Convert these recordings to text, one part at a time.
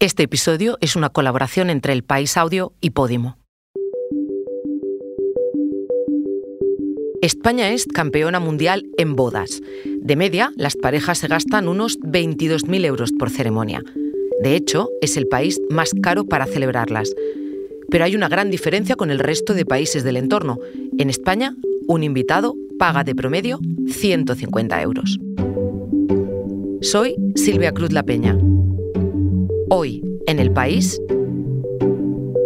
Este episodio es una colaboración entre El País Audio y Podimo. España es campeona mundial en bodas. De media, las parejas se gastan unos 22.000 euros por ceremonia. De hecho, es el país más caro para celebrarlas. Pero hay una gran diferencia con el resto de países del entorno. En España, un invitado paga de promedio 150 euros. Soy Silvia Cruz La Peña. Hoy, en el país,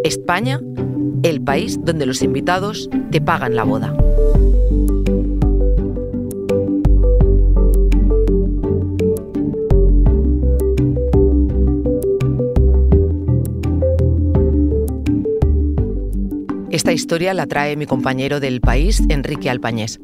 España, el país donde los invitados te pagan la boda. Esta historia la trae mi compañero del país, Enrique Alpañés.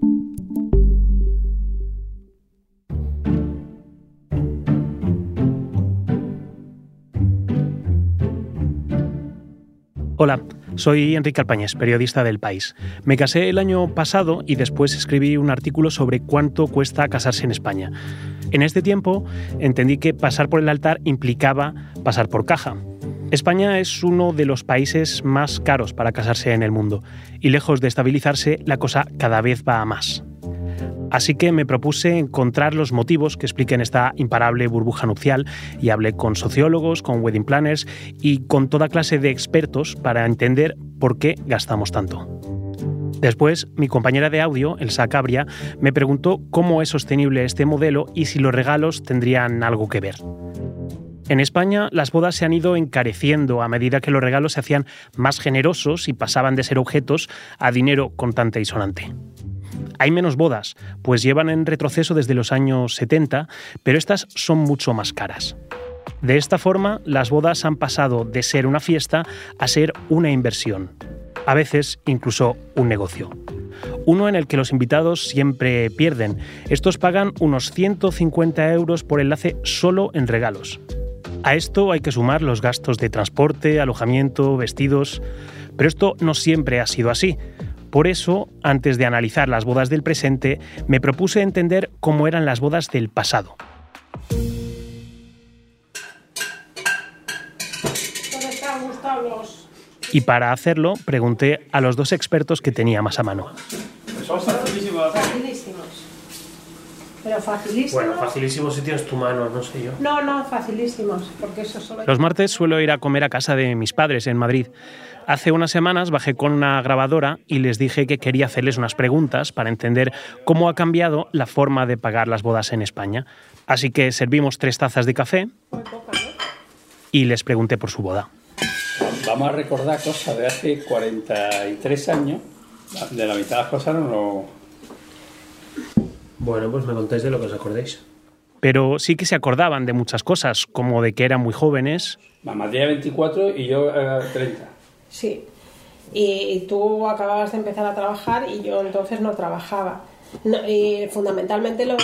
Hola, soy Enrique Alpañés, periodista del País. Me casé el año pasado y después escribí un artículo sobre cuánto cuesta casarse en España. En este tiempo entendí que pasar por el altar implicaba pasar por caja. España es uno de los países más caros para casarse en el mundo y lejos de estabilizarse la cosa cada vez va a más. Así que me propuse encontrar los motivos que expliquen esta imparable burbuja nupcial y hablé con sociólogos, con wedding planners y con toda clase de expertos para entender por qué gastamos tanto. Después, mi compañera de audio, Elsa Cabria, me preguntó cómo es sostenible este modelo y si los regalos tendrían algo que ver. En España, las bodas se han ido encareciendo a medida que los regalos se hacían más generosos y pasaban de ser objetos a dinero contante y sonante. Hay menos bodas, pues llevan en retroceso desde los años 70, pero estas son mucho más caras. De esta forma, las bodas han pasado de ser una fiesta a ser una inversión, a veces incluso un negocio. Uno en el que los invitados siempre pierden. Estos pagan unos 150 euros por enlace solo en regalos. A esto hay que sumar los gastos de transporte, alojamiento, vestidos. Pero esto no siempre ha sido así. Por eso, antes de analizar las bodas del presente, me propuse entender cómo eran las bodas del pasado. Y para hacerlo, pregunté a los dos expertos que tenía más a mano. Facilísimos. Pero facilísimos. Bueno, facilísimo si tienes tu mano, no sé yo. No, no, facilísimos, porque eso solo... Los martes suelo ir a comer a casa de mis padres en Madrid. Hace unas semanas bajé con una grabadora y les dije que quería hacerles unas preguntas para entender cómo ha cambiado la forma de pagar las bodas en España. Así que servimos tres tazas de café y les pregunté por su boda. Vamos a recordar cosas de hace 43 años. De la mitad de las cosas no. Bueno, pues me contáis de lo que os acordéis. Pero sí que se acordaban de muchas cosas, como de que eran muy jóvenes, Mamá tenía 24 y yo eh, 30. Sí. Y, y tú acababas de empezar a trabajar y yo entonces no trabajaba. No, y fundamentalmente lo-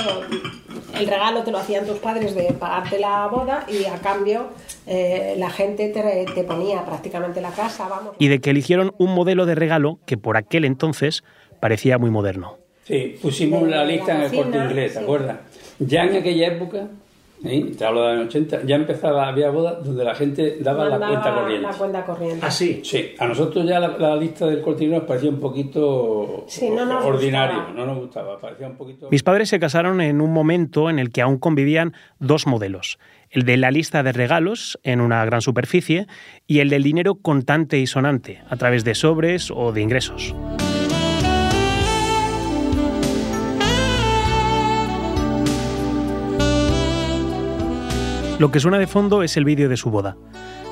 el regalo te lo hacían tus padres de pagarte la boda y a cambio eh, la gente te, te ponía prácticamente la casa, vamos. y de que eligieron un modelo de regalo que por aquel entonces parecía muy moderno. Sí, pusimos De la la lista en el corte inglés, ¿te sí. acuerdas? Ya en aquella época, ¿eh? te hablo de los 80, ya empezaba, había bodas donde la gente daba la cuenta corriente. La cuenta corriente. Ah, sí. Sí, a nosotros ya la, la lista del corte inglés nos parecía un poquito Sí, no nos ordinario, gustaba. no nos gustaba, parecía un poquito... Mis padres se casaron en un momento en el que aún convivían dos modelos, el de la lista de regalos en una gran superficie y el del dinero contante y sonante, a través de sobres o de ingresos. Lo que suena de fondo es el vídeo de su boda.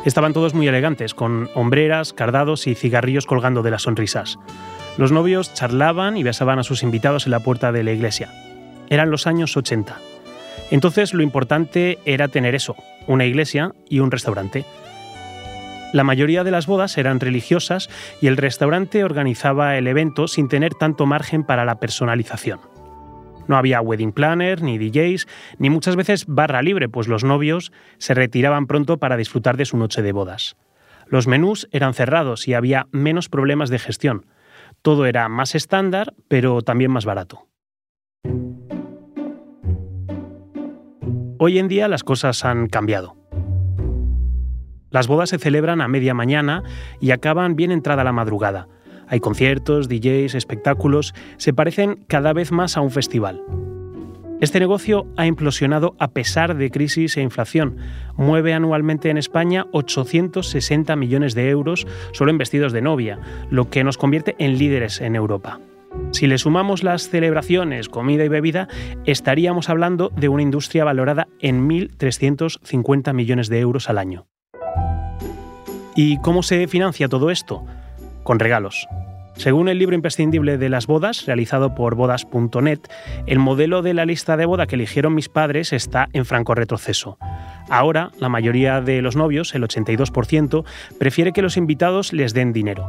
Estaban todos muy elegantes, con hombreras, cardados y cigarrillos colgando de las sonrisas. Los novios charlaban y besaban a sus invitados en la puerta de la iglesia. Eran los años 80. Entonces lo importante era tener eso, una iglesia y un restaurante. La mayoría de las bodas eran religiosas y el restaurante organizaba el evento sin tener tanto margen para la personalización. No había wedding planner, ni DJs, ni muchas veces barra libre, pues los novios se retiraban pronto para disfrutar de su noche de bodas. Los menús eran cerrados y había menos problemas de gestión. Todo era más estándar, pero también más barato. Hoy en día las cosas han cambiado. Las bodas se celebran a media mañana y acaban bien entrada la madrugada. Hay conciertos, DJs, espectáculos, se parecen cada vez más a un festival. Este negocio ha implosionado a pesar de crisis e inflación. Mueve anualmente en España 860 millones de euros solo en vestidos de novia, lo que nos convierte en líderes en Europa. Si le sumamos las celebraciones, comida y bebida, estaríamos hablando de una industria valorada en 1.350 millones de euros al año. ¿Y cómo se financia todo esto? Con regalos. Según el libro imprescindible de las bodas, realizado por bodas.net, el modelo de la lista de boda que eligieron mis padres está en franco retroceso. Ahora, la mayoría de los novios, el 82%, prefiere que los invitados les den dinero.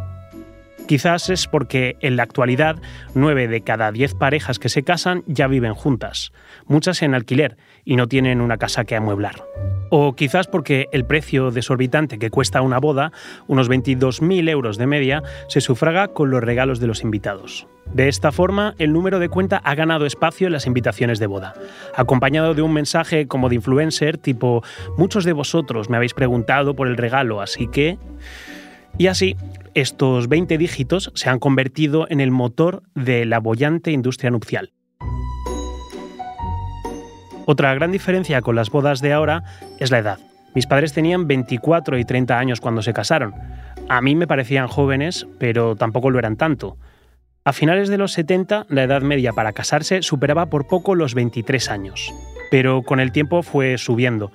Quizás es porque en la actualidad 9 de cada 10 parejas que se casan ya viven juntas, muchas en alquiler y no tienen una casa que amueblar. O quizás porque el precio desorbitante que cuesta una boda, unos 22.000 euros de media, se sufraga con los regalos de los invitados. De esta forma, el número de cuenta ha ganado espacio en las invitaciones de boda, acompañado de un mensaje como de influencer tipo muchos de vosotros me habéis preguntado por el regalo, así que... Y así, estos 20 dígitos se han convertido en el motor de la bollante industria nupcial. Otra gran diferencia con las bodas de ahora es la edad. Mis padres tenían 24 y 30 años cuando se casaron. A mí me parecían jóvenes, pero tampoco lo eran tanto. A finales de los 70, la edad media para casarse superaba por poco los 23 años. Pero con el tiempo fue subiendo.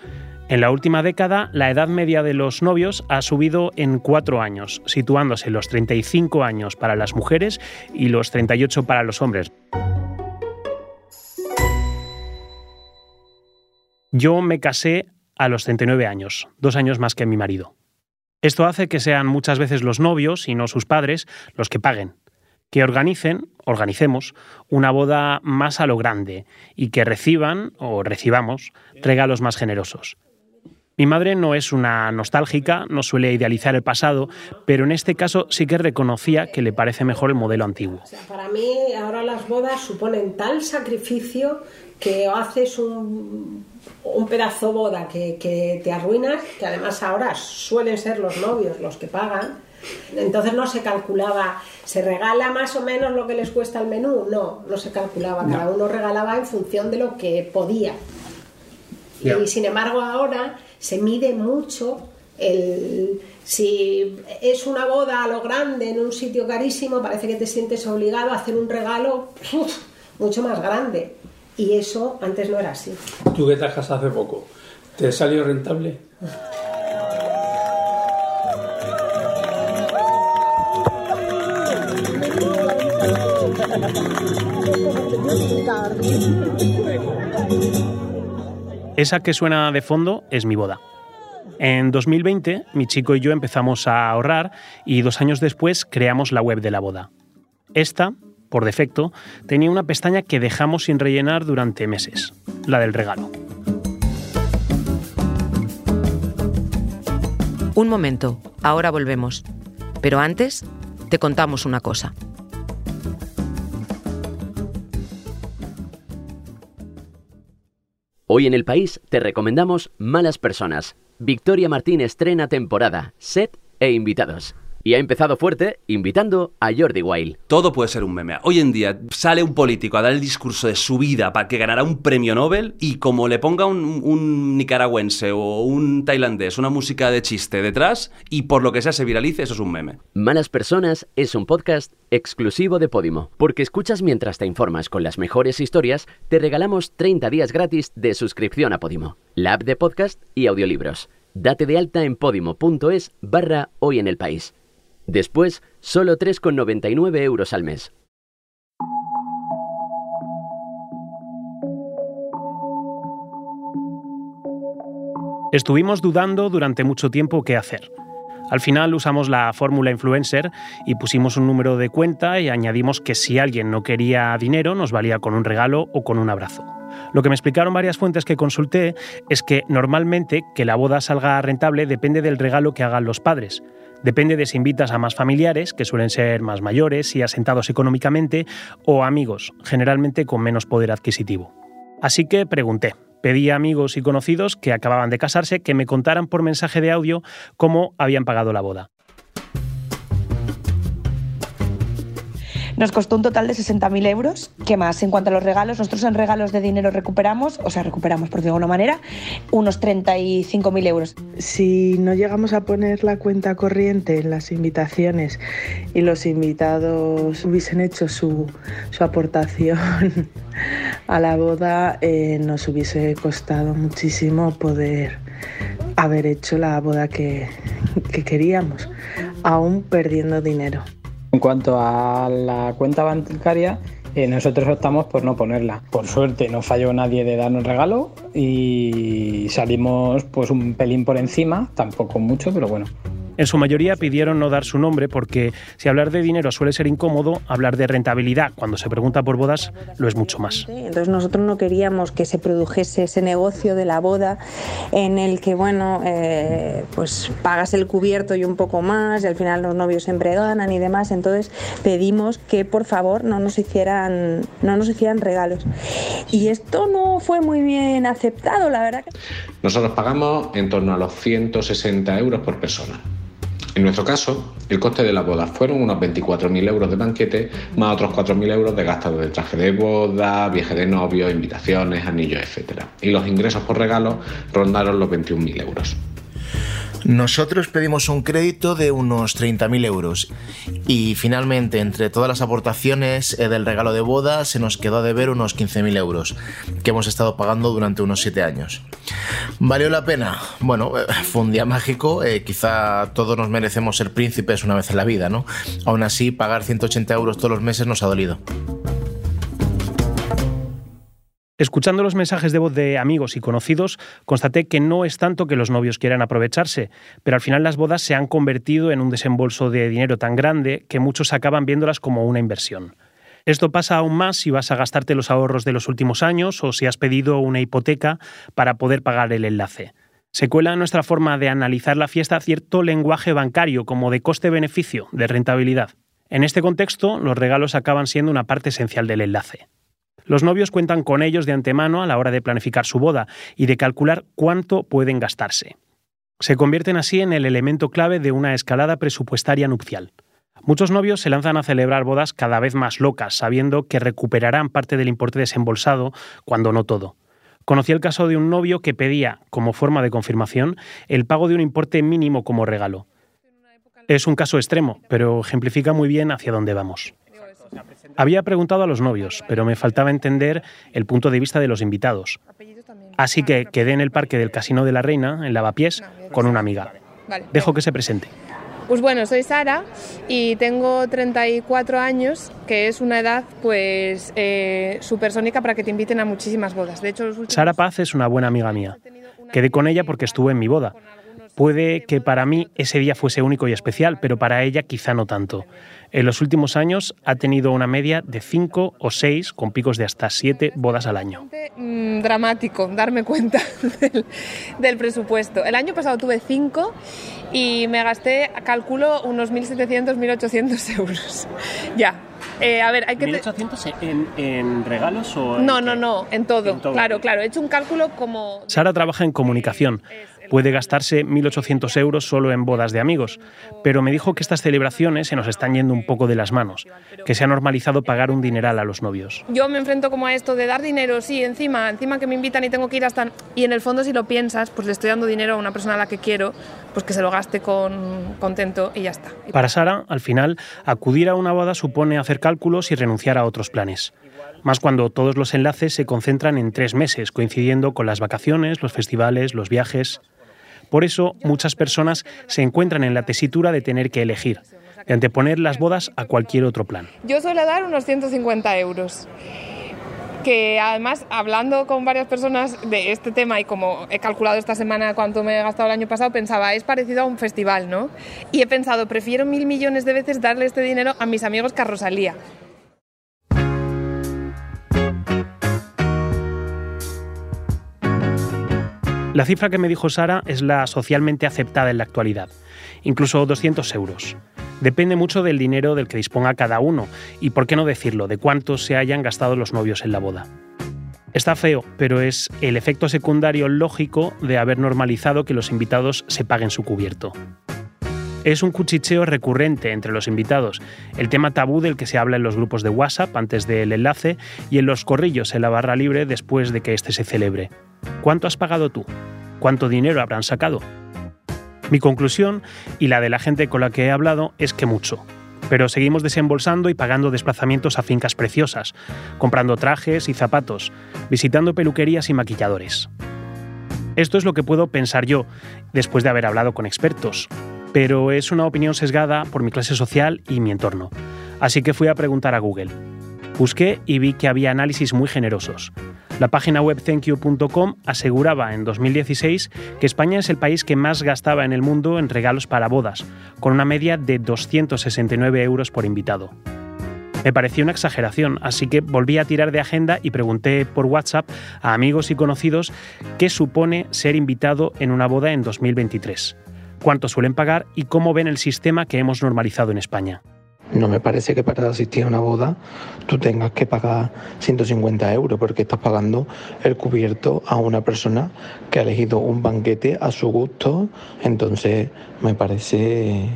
En la última década, la edad media de los novios ha subido en cuatro años, situándose los 35 años para las mujeres y los 38 para los hombres. Yo me casé a los 39 años, dos años más que mi marido. Esto hace que sean muchas veces los novios y no sus padres los que paguen, que organicen, organicemos, una boda más a lo grande y que reciban o recibamos regalos más generosos. Mi madre no es una nostálgica, no suele idealizar el pasado, pero en este caso sí que reconocía que le parece mejor el modelo antiguo. para mí ahora las bodas suponen tal sacrificio que haces un, un pedazo boda que, que te arruinas, que además ahora suelen ser los novios los que pagan. Entonces no se calculaba, ¿se regala más o menos lo que les cuesta el menú? No, no se calculaba, cada uno regalaba en función de lo que podía. Y sin embargo ahora se mide mucho el, si es una boda a lo grande en un sitio carísimo, parece que te sientes obligado a hacer un regalo mucho más grande. Y eso antes no era así. Tú que te has casado hace poco, ¿te salió rentable? Esa que suena de fondo es mi boda. En 2020, mi chico y yo empezamos a ahorrar y dos años después creamos la web de la boda. Esta, por defecto, tenía una pestaña que dejamos sin rellenar durante meses, la del regalo. Un momento, ahora volvemos. Pero antes, te contamos una cosa. Hoy en el país te recomendamos Malas Personas. Victoria Martín estrena temporada, set e invitados. Y ha empezado fuerte invitando a Jordi Wild. Todo puede ser un meme. Hoy en día sale un político a dar el discurso de su vida para que ganará un premio Nobel y como le ponga un, un, nicaragüense o un tailandés una música de chiste detrás y por lo que sea se viralice, eso es un meme. Malas Personas es un podcast exclusivo de Podimo. Porque escuchas mientras te informas con las mejores historias, te regalamos 30 días gratis de suscripción a Podimo, la app de podcast y audiolibros. Date de alta en podimo.es barra hoy en el país. Después, solo 3,99 euros al mes. Estuvimos dudando durante mucho tiempo qué hacer. Al final usamos la fórmula influencer y pusimos un número de cuenta y añadimos que si alguien no quería dinero nos valía con un regalo o con un abrazo. Lo que me explicaron varias fuentes que consulté es que normalmente que la boda salga rentable depende del regalo que hagan los padres. Depende de si invitas a más familiares, que suelen ser más mayores y asentados económicamente, o amigos, generalmente con menos poder adquisitivo. Así que pregunté, Pedí a amigos y conocidos que acababan de casarse que me contaran por mensaje de audio cómo habían pagado la boda. Nos costó un total de 60.000 euros. ¿Qué más? En cuanto a los regalos, nosotros en regalos de dinero recuperamos, o sea, recuperamos por de alguna manera, unos 35.000 euros. Si no llegamos a poner la cuenta corriente en las invitaciones y los invitados hubiesen hecho su, su aportación a la boda, eh, nos hubiese costado muchísimo poder haber hecho la boda que, que queríamos, aún perdiendo dinero. En cuanto a la cuenta bancaria, eh, nosotros optamos por no ponerla. Por suerte no falló nadie de darnos regalo y salimos pues un pelín por encima, tampoco mucho, pero bueno, en su mayoría pidieron no dar su nombre porque si hablar de dinero suele ser incómodo, hablar de rentabilidad cuando se pregunta por bodas lo es mucho más. Entonces nosotros no queríamos que se produjese ese negocio de la boda en el que, bueno, eh, pues pagas el cubierto y un poco más y al final los novios siempre ganan y demás. Entonces pedimos que por favor no nos hicieran, no nos hicieran regalos. Y esto no fue muy bien aceptado, la verdad. Nosotros pagamos en torno a los 160 euros por persona. En nuestro caso, el coste de la boda fueron unos 24.000 euros de banquete más otros 4.000 euros de gastos de traje de boda, viaje de novio, invitaciones, anillos, etc. Y los ingresos por regalo rondaron los 21.000 euros. Nosotros pedimos un crédito de unos 30.000 euros y finalmente entre todas las aportaciones eh, del regalo de boda se nos quedó a deber unos 15.000 euros que hemos estado pagando durante unos 7 años. ¿Valió la pena? Bueno, eh, fue un día mágico, eh, quizá todos nos merecemos ser príncipes una vez en la vida, ¿no? Aún así, pagar 180 euros todos los meses nos ha dolido. Escuchando los mensajes de voz de amigos y conocidos, constaté que no es tanto que los novios quieran aprovecharse, pero al final las bodas se han convertido en un desembolso de dinero tan grande que muchos acaban viéndolas como una inversión. Esto pasa aún más si vas a gastarte los ahorros de los últimos años o si has pedido una hipoteca para poder pagar el enlace. Se cuela nuestra forma de analizar la fiesta cierto lenguaje bancario como de coste-beneficio, de rentabilidad. En este contexto, los regalos acaban siendo una parte esencial del enlace. Los novios cuentan con ellos de antemano a la hora de planificar su boda y de calcular cuánto pueden gastarse. Se convierten así en el elemento clave de una escalada presupuestaria nupcial. Muchos novios se lanzan a celebrar bodas cada vez más locas, sabiendo que recuperarán parte del importe desembolsado, cuando no todo. Conocí el caso de un novio que pedía, como forma de confirmación, el pago de un importe mínimo como regalo. Es un caso extremo, pero ejemplifica muy bien hacia dónde vamos. Había preguntado a los novios, pero me faltaba entender el punto de vista de los invitados. Así que quedé en el parque del Casino de la Reina, en Lavapiés, con una amiga. Dejo que se presente. Pues bueno, soy Sara y tengo 34 años, que es una edad pues eh, supersónica para que te inviten a muchísimas bodas. De hecho, Sara Paz es una buena amiga mía. Quedé con ella porque estuve en mi boda. Puede que para mí ese día fuese único y especial, pero para ella quizá no tanto. En los últimos años ha tenido una media de 5 o 6, con picos de hasta 7 bodas al año. Mm, dramático darme cuenta del, presupuesto. El año pasado tuve 5 y me gasté, calculo, unos 1.700, 1.800 euros. ya, eh, a ver, hay que... ¿1.800 en, regalos o...? no, no, no, en todo. Claro, claro. He hecho un cálculo como... Sara trabaja en comunicación puede gastarse 1.800 euros solo en bodas de amigos, pero me dijo que estas celebraciones se nos están yendo un poco de las manos, que se ha normalizado pagar un dineral a los novios. Yo me enfrento como a esto de dar dinero, sí, encima, encima que me invitan y tengo que ir hasta... Y en el fondo si lo piensas, pues le estoy dando dinero a una persona a la que quiero, pues que se lo gaste con contento y ya está. Para Sara, al final, acudir a una boda supone hacer cálculos y renunciar a otros planes más cuando todos los enlaces se concentran en tres meses, coincidiendo con las vacaciones, los festivales, los viajes. Por eso muchas personas se encuentran en la tesitura de tener que elegir, de anteponer las bodas a cualquier otro plan. Yo suelo dar unos 150 euros que además hablando con varias personas de este tema y como he calculado esta semana cuánto me he gastado el año pasado, pensaba, es parecido a un festival, ¿no? Y he pensado, prefiero mil millones de veces darle este dinero a mis amigos que a Rosalía. La cifra que me dijo Sara es la socialmente aceptada en la actualidad, incluso 200 euros. Depende mucho del dinero del que disponga cada uno y, por qué no decirlo, de cuánto se hayan gastado los novios en la boda. Está feo, pero es el efecto secundario lógico de haber normalizado que los invitados se paguen su cubierto. Es un cuchicheo recurrente entre los invitados, el tema tabú del que se habla en los grupos de WhatsApp antes del enlace y en los corrillos en la barra libre después de que éste se celebre. ¿Cuánto has pagado tú? ¿Cuánto dinero habrán sacado? Mi conclusión, y la de la gente con la que he hablado, es que mucho pero seguimos desembolsando y pagando desplazamientos a fincas preciosas, comprando trajes y zapatos, visitando peluquerías y maquilladores. Esto es lo que puedo pensar yo, después de haber hablado con expertos, pero es una opinión sesgada por mi clase social y mi entorno. Así que fui a preguntar a Google. Busqué y vi que había análisis muy generosos. La página web thankyou.com aseguraba en 2016 que España es el país que más gastaba en el mundo en regalos para bodas, con una media de 269 euros por invitado. Me pareció una exageración, así que volví a tirar de agenda y pregunté por WhatsApp a amigos y conocidos qué supone ser invitado en una boda en 2023, cuánto suelen pagar y cómo ven el sistema que hemos normalizado en España. No me parece que para asistir a una boda tú tengas que pagar 150 euros porque estás pagando el cubierto a una persona que ha elegido un banquete a su gusto. Entonces me parece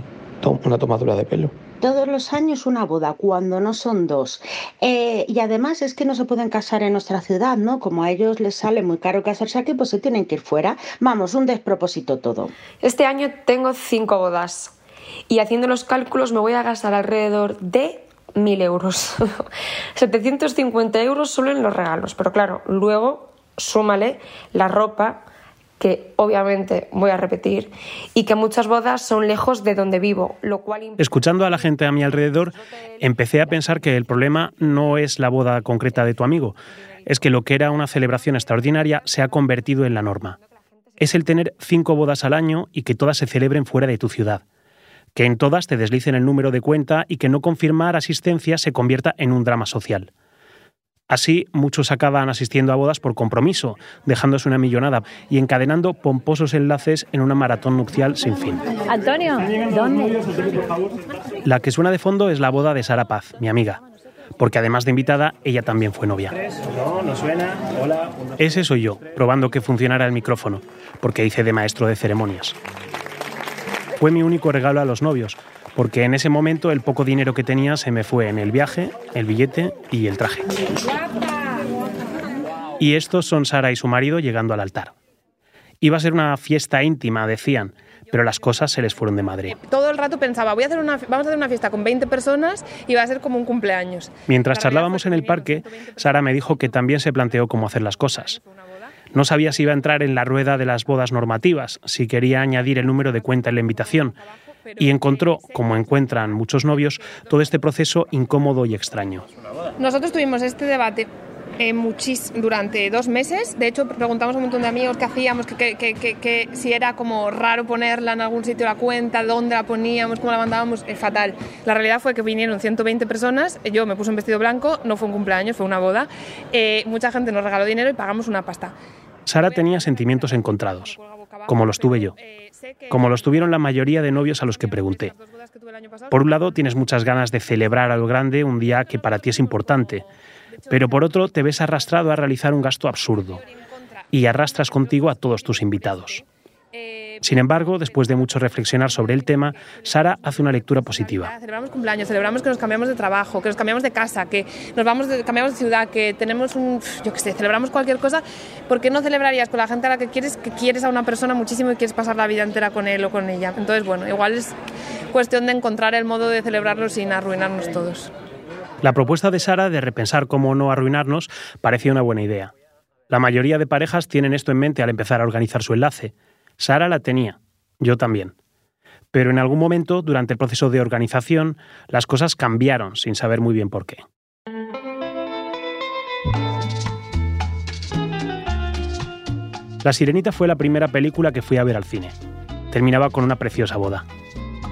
una tomadura de pelo todos los años una boda, cuando no son dos. Eh, y además es que no se pueden casar en nuestra ciudad, ¿no? Como a ellos les sale muy caro casarse aquí, pues se tienen que ir fuera. Vamos, un despropósito todo. Este año tengo cinco bodas y haciendo los cálculos me voy a gastar alrededor de 1.000 euros. 750 euros solo en los regalos, pero claro, luego súmale la ropa que obviamente voy a repetir y que muchas bodas son lejos de donde vivo, lo cual Escuchando a la gente a mi alrededor, empecé a pensar que el problema no es la boda concreta de tu amigo, es que lo que era una celebración extraordinaria se ha convertido en la norma. Es el tener cinco bodas al año y que todas se celebren fuera de tu ciudad que en todas te deslicen el número de cuenta y que no confirmar asistencia se convierta en un drama social. Así, muchos acaban asistiendo a bodas por compromiso, dejándose una millonada y encadenando pomposos enlaces en una maratón nupcial sin fin. Antonio, ¿dónde? La que suena de fondo es la boda de Sara Paz, mi amiga, porque además de invitada, ella también fue novia. No, no suena. Hola. Ese soy yo, probando que funcionara el micrófono, porque hice de maestro de ceremonias. Fue mi único regalo a los novios, porque en ese momento el poco dinero que tenía se me fue en el viaje, el billete y el traje. Y estos son Sara y su marido llegando al altar. Iba a ser una fiesta íntima, decían, pero las cosas se les fueron de madre. Todo el rato pensaba, voy a hacer una, vamos a hacer una fiesta con 20 personas y va a ser como un cumpleaños. Mientras charlábamos en el parque, Sara me dijo que también se planteó cómo hacer las cosas. No sabía si iba a entrar en la rueda de las bodas normativas, si quería añadir el número de cuenta en la invitación, y encontró, como encuentran muchos novios, todo este proceso incómodo y extraño. Nosotros tuvimos este debate eh, durante dos meses. De hecho, preguntamos a un montón de amigos qué hacíamos, que, si era como raro ponerla en algún sitio la cuenta, dónde la poníamos, cómo la mandábamos. Fatal. La realidad fue que vinieron 120 personas. Yo me puse un vestido blanco, no fue un cumpleaños, fue una boda. Eh, mucha gente nos regaló dinero y pagamos una pasta. Sara tenía sentimientos encontrados, como los tuve yo, como los tuvieron la mayoría de novios a los que pregunté. Por un lado, tienes muchas ganas de celebrar algo grande un día que para ti es importante, pero por otro, te ves arrastrado a realizar un gasto absurdo y arrastras contigo a todos tus invitados. Sin embargo, después de mucho reflexionar sobre el tema, Sara hace una lectura positiva. Celebramos cumpleaños, celebramos que nos cambiamos de trabajo, que nos cambiamos de casa, que nos vamos de, cambiamos de ciudad, que tenemos un, yo qué sé, celebramos cualquier cosa. ¿Por qué no celebrarías con la gente a la que quieres, que quieres a una persona muchísimo y quieres pasar la vida entera con él o con ella? Entonces, bueno, igual es cuestión de encontrar el modo de celebrarlo sin arruinarnos todos. La propuesta de Sara de repensar cómo no arruinarnos parecía una buena idea. La mayoría de parejas tienen esto en mente al empezar a organizar su enlace. Sara la tenía, yo también. Pero en algún momento, durante el proceso de organización, las cosas cambiaron sin saber muy bien por qué. La Sirenita fue la primera película que fui a ver al cine. Terminaba con una preciosa boda.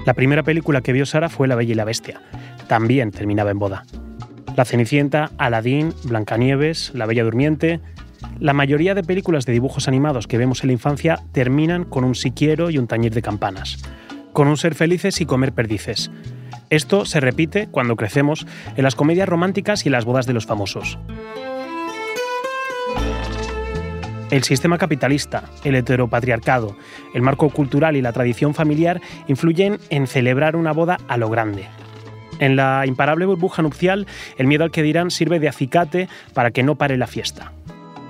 La primera película que vio Sara fue La Bella y la Bestia. También terminaba en boda. La Cenicienta, Aladín, Blancanieves, La Bella Durmiente, la mayoría de películas de dibujos animados que vemos en la infancia terminan con un si quiero y un tañir de campanas, con un ser felices y comer perdices. Esto se repite cuando crecemos en las comedias románticas y las bodas de los famosos. El sistema capitalista, el heteropatriarcado, el marco cultural y la tradición familiar influyen en celebrar una boda a lo grande. En la imparable burbuja nupcial, el miedo al que dirán sirve de acicate para que no pare la fiesta.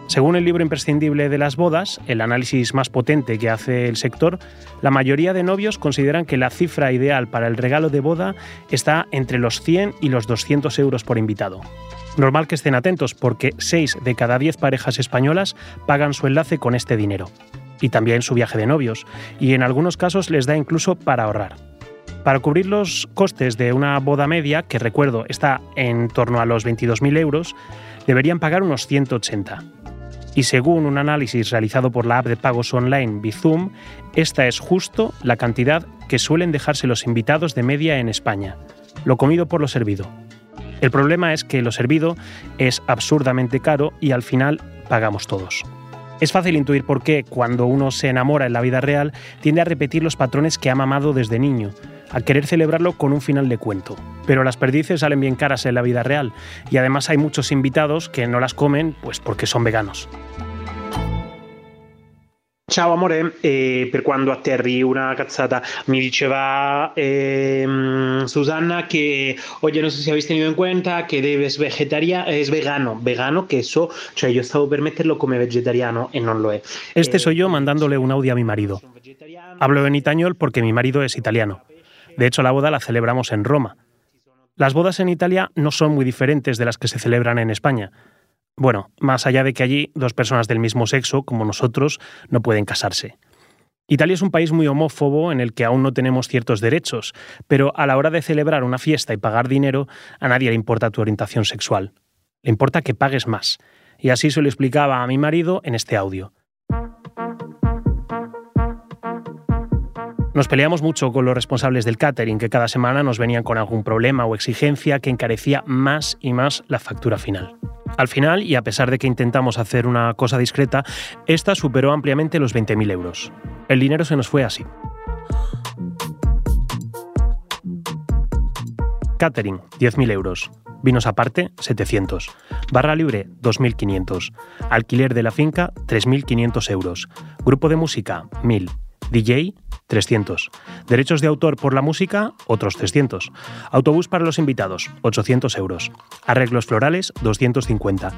Según el libro imprescindible de las bodas, el análisis más potente que hace el sector, la mayoría de novios consideran que la cifra ideal para el regalo de boda está entre los 100 y los 200 euros por invitado. Normal que estén atentos porque 6 de cada 10 parejas españolas pagan su enlace con este dinero. Y también su viaje de novios, y en algunos casos les da incluso para ahorrar. Para cubrir los costes de una boda media, que recuerdo está en torno a los 22.000 euros, deberían pagar unos 180 y según un análisis realizado por la app de pagos online Bizum, esta es justo la cantidad que suelen dejarse los invitados de media en España, lo comido por lo servido. El problema es que lo servido es absurdamente caro y al final pagamos todos. Es fácil intuir por qué, cuando uno se enamora en la vida real, tiende a repetir los patrones que ha mamado desde niño, a querer celebrarlo con un final de cuento. Pero las perdices salen bien caras en la vida real y además hay muchos invitados que no las comen pues porque son veganos. Ciao amore, eh, per quando atterri una cazzata, mi diceva ehm, Susanna que, oye, no sé si habéis tenido en cuenta que debes vegetaria, es vegano, vegano, que eso, cioè io stavo per metterlo come vegetariano e non lo è. Este soy yo mandándole un audio a mi marido. Hablo en itañol porque mi marido es italiano. De hecho, la boda la celebramos en Roma. Las bodas en Italia no son muy diferentes de las que se celebran en España. Bueno, más allá de que allí dos personas del mismo sexo, como nosotros, no pueden casarse. Italia es un país muy homófobo en el que aún no tenemos ciertos derechos, pero a la hora de celebrar una fiesta y pagar dinero, a nadie le importa tu orientación sexual. Le importa que pagues más. Y así se lo explicaba a mi marido en este audio. Nos peleamos mucho con los responsables del catering, que cada semana nos venían con algún problema o exigencia que encarecía más y más la factura final. Al final, y a pesar de que intentamos hacer una cosa discreta, esta superó ampliamente los 20.000 euros. El dinero se nos fue así. Catering, 10.000 euros. Vinos aparte, 700. Barra libre, 2.500. Alquiler de la finca, 3.500 euros. Grupo de música, 1.000. DJ, 300. Derechos de autor por la música, otros 300. Autobús para los invitados, 800 euros. Arreglos florales, 250.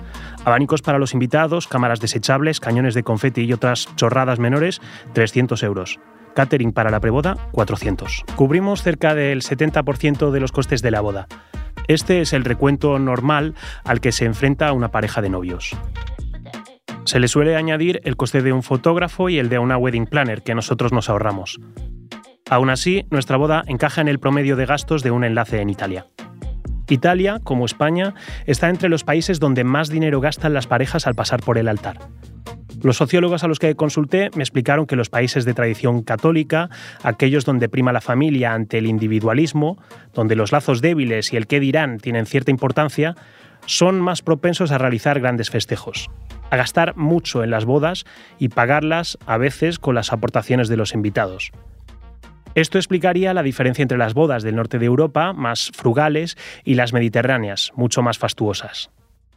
Abanicos para los invitados, cámaras desechables, cañones de confeti y otras chorradas menores, 300 euros. Catering para la preboda, 400. Cubrimos cerca del 70% de los costes de la boda. Este es el recuento normal al que se enfrenta una pareja de novios. Se le suele añadir el coste de un fotógrafo y el de una wedding planner que nosotros nos ahorramos. Aún así, nuestra boda encaja en el promedio de gastos de un enlace en Italia. Italia, como España, está entre los países donde más dinero gastan las parejas al pasar por el altar. Los sociólogos a los que consulté me explicaron que los países de tradición católica, aquellos donde prima la familia ante el individualismo, donde los lazos débiles y el qué dirán tienen cierta importancia, son más propensos a realizar grandes festejos a gastar mucho en las bodas y pagarlas a veces con las aportaciones de los invitados. Esto explicaría la diferencia entre las bodas del norte de Europa, más frugales, y las mediterráneas, mucho más fastuosas.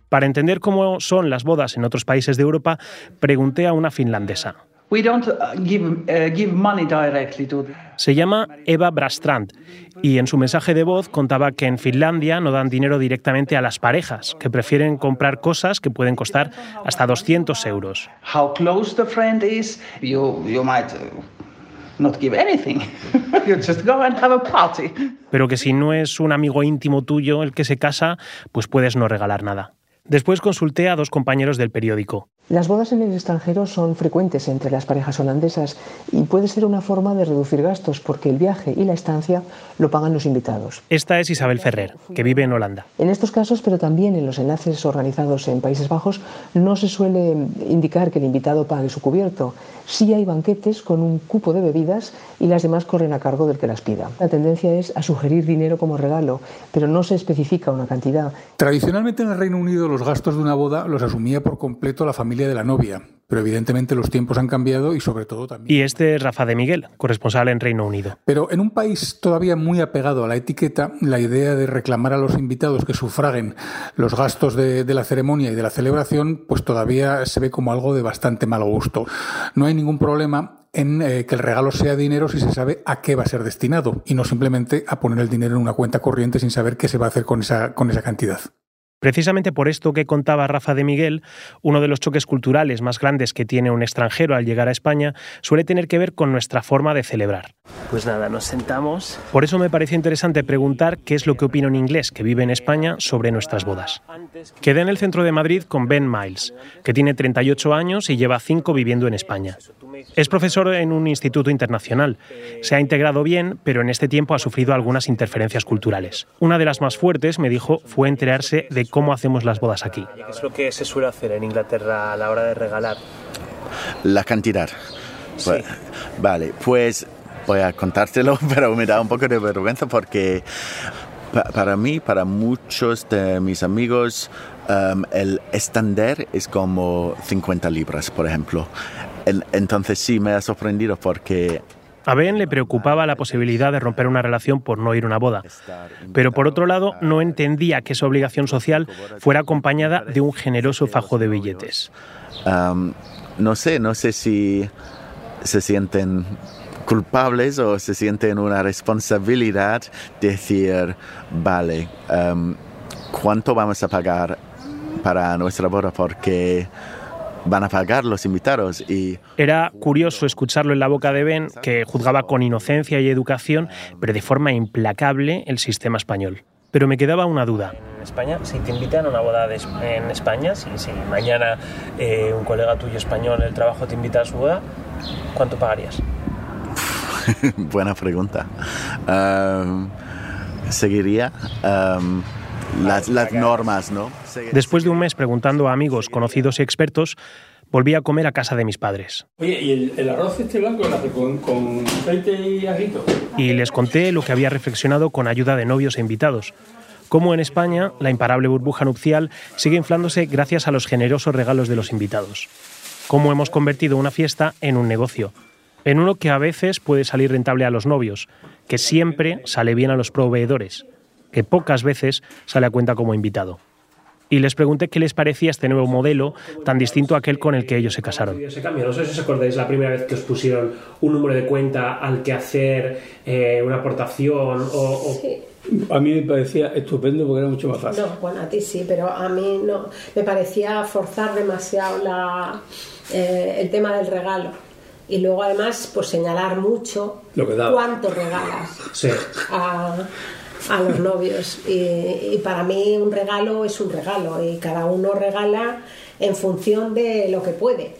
Para entender cómo son las bodas en otros países de Europa, pregunté a una finlandesa. Se llama Eva Brastrand y en su mensaje de voz contaba que en Finlandia no dan dinero directamente a las parejas, que prefieren comprar cosas que pueden costar hasta 200 euros. Pero que si no es un amigo íntimo tuyo el que se casa, pues puedes no regalar nada. Después consulté a dos compañeros del periódico. Las bodas en el extranjero son frecuentes entre las parejas holandesas y puede ser una forma de reducir gastos porque el viaje y la estancia lo pagan los invitados. Esta es Isabel Ferrer, que vive en Holanda. En estos casos, pero también en los enlaces organizados en Países Bajos, no se suele indicar que el invitado pague su cubierto. Sí hay banquetes con un cupo de bebidas y las demás corren a cargo del que las pida. La tendencia es a sugerir dinero como regalo, pero no se especifica una cantidad. Tradicionalmente en el Reino Unido los gastos de una boda los asumía por completo la familia familia de la novia. Pero evidentemente los tiempos han cambiado y sobre todo también. Y este es Rafa de Miguel, corresponsal en Reino Unido. Pero en un país todavía muy apegado a la etiqueta, la idea de reclamar a los invitados que sufraguen los gastos de, de la ceremonia y de la celebración, pues todavía se ve como algo de bastante mal gusto. No hay ningún problema en eh, que el regalo sea dinero si se sabe a qué va a ser destinado y no simplemente a poner el dinero en una cuenta corriente sin saber qué se va a hacer con esa, con esa cantidad. Precisamente por esto que contaba Rafa de Miguel, uno de los choques culturales más grandes que tiene un extranjero al llegar a España suele tener que ver con nuestra forma de celebrar. Pues nada, nos sentamos. Por eso me pareció interesante preguntar qué es lo que opina un inglés que vive en España sobre nuestras bodas. Quedé en el centro de Madrid con Ben Miles, que tiene 38 años y lleva 5 viviendo en España. Es profesor en un instituto internacional. Se ha integrado bien, pero en este tiempo ha sufrido algunas interferencias culturales. Una de las más fuertes, me dijo, fue enterarse de cómo hacemos las bodas aquí. ¿Qué es lo que se suele hacer en Inglaterra a la hora de regalar? La cantidad. Sí. Pues, vale, pues voy a contártelo, pero me da un poco de vergüenza porque pa- para mí, para muchos de mis amigos, um, el estándar es como 50 libras, por ejemplo. En- entonces sí me ha sorprendido porque A Ben le preocupaba la posibilidad de romper una relación por no ir a una boda. Pero por otro lado, no entendía que esa obligación social fuera acompañada de un generoso fajo de billetes. No sé, no sé si se sienten culpables o se sienten una responsabilidad de decir, vale, ¿cuánto vamos a pagar para nuestra boda? Porque van a pagar los invitados y Era curioso escucharlo en la boca de Ben, que juzgaba con inocencia y educación, pero de forma implacable el sistema español. Pero me quedaba una duda. En España, si te invitan a una boda de en España, si, si mañana eh, un colega tuyo español en el trabajo te invita a su boda, ¿cuánto pagarías? buena pregunta. Um, seguiría um, las, las normas, ¿no? Después de un mes preguntando a amigos, conocidos y expertos, volví a comer a casa de mis padres. Oye, ¿y el, el arroz este blanco lo hace con, con aceite y ajito? y les conté lo que había reflexionado con ayuda de novios e invitados. Cómo en España la imparable burbuja nupcial sigue inflándose gracias a los generosos regalos de los invitados. Cómo hemos convertido una fiesta en un negocio, en uno que a veces puede salir rentable a los novios, que siempre sale bien a los proveedores, que pocas veces sale a cuenta como invitado. Y les pregunté qué les parecía este nuevo modelo tan distinto a aquel con el que ellos se casaron. Ese cambio, no sé si os acordáis la primera vez que os pusieron un número de cuenta al que hacer eh, una aportación o, o- A mí me parecía estupendo porque era mucho más fácil. No, bueno, a ti sí, pero a mí no. Me parecía forzar demasiado la, eh, el tema del regalo. Y luego además, pues señalar mucho Lo que cuánto regalas Sí. a, a los novios. Y, y para mí un regalo es un regalo y cada uno regala en función de lo que puede.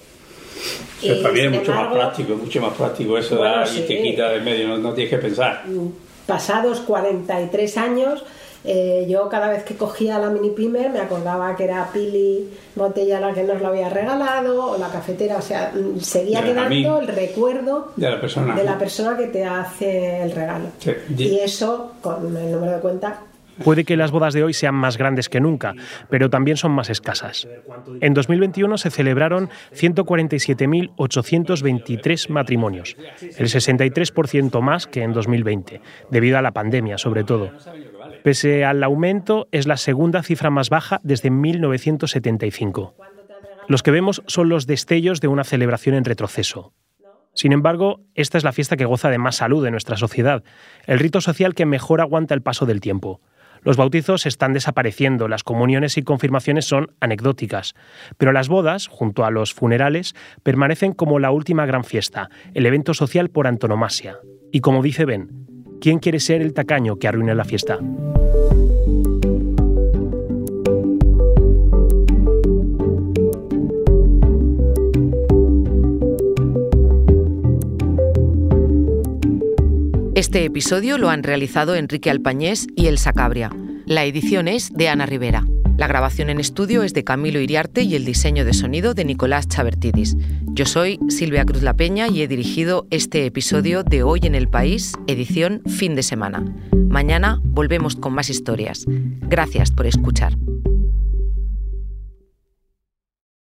Pero Y, también es mucho más práctico, mucho más práctico eso Bueno, da, sí. y te quita de medio, no, no tienes que pensar. pasados 43 años, eh, yo cada vez que cogía la mini primer me acordaba que era Pili Botella la que nos lo había regalado o la cafetera, o sea, mm, seguía quedando mí. el recuerdo De la persona. de la persona que te hace el regalo. Sí. Y eso, con el número de cuenta, Puede que las bodas de hoy sean más grandes que nunca, pero también son más escasas. En 2021 se celebraron 147.823 matrimonios, el 63% más que en 2020, debido a la pandemia sobre todo. Pese al aumento, es la segunda cifra más baja desde 1975. Los que vemos son los destellos de una celebración en retroceso. Sin embargo, esta es la fiesta que goza de más salud en nuestra sociedad, el rito social que mejor aguanta el paso del tiempo. Los bautizos están desapareciendo, las comuniones y confirmaciones son anecdóticas, pero las bodas, junto a los funerales, permanecen como la última gran fiesta, el evento social por antonomasia. Y como dice Ben, ¿quién quiere ser el tacaño que arruine la fiesta? Este episodio lo han realizado Enrique Alpañés y Elsa Cabria. La edición es de Ana Rivera. La grabación en estudio es de Camilo Iriarte y el diseño de sonido de Nicolás Chabertidis. Yo soy Silvia Cruz La Peña y he dirigido este episodio de Hoy en el País, edición fin de semana. Mañana volvemos con más historias. Gracias por escuchar.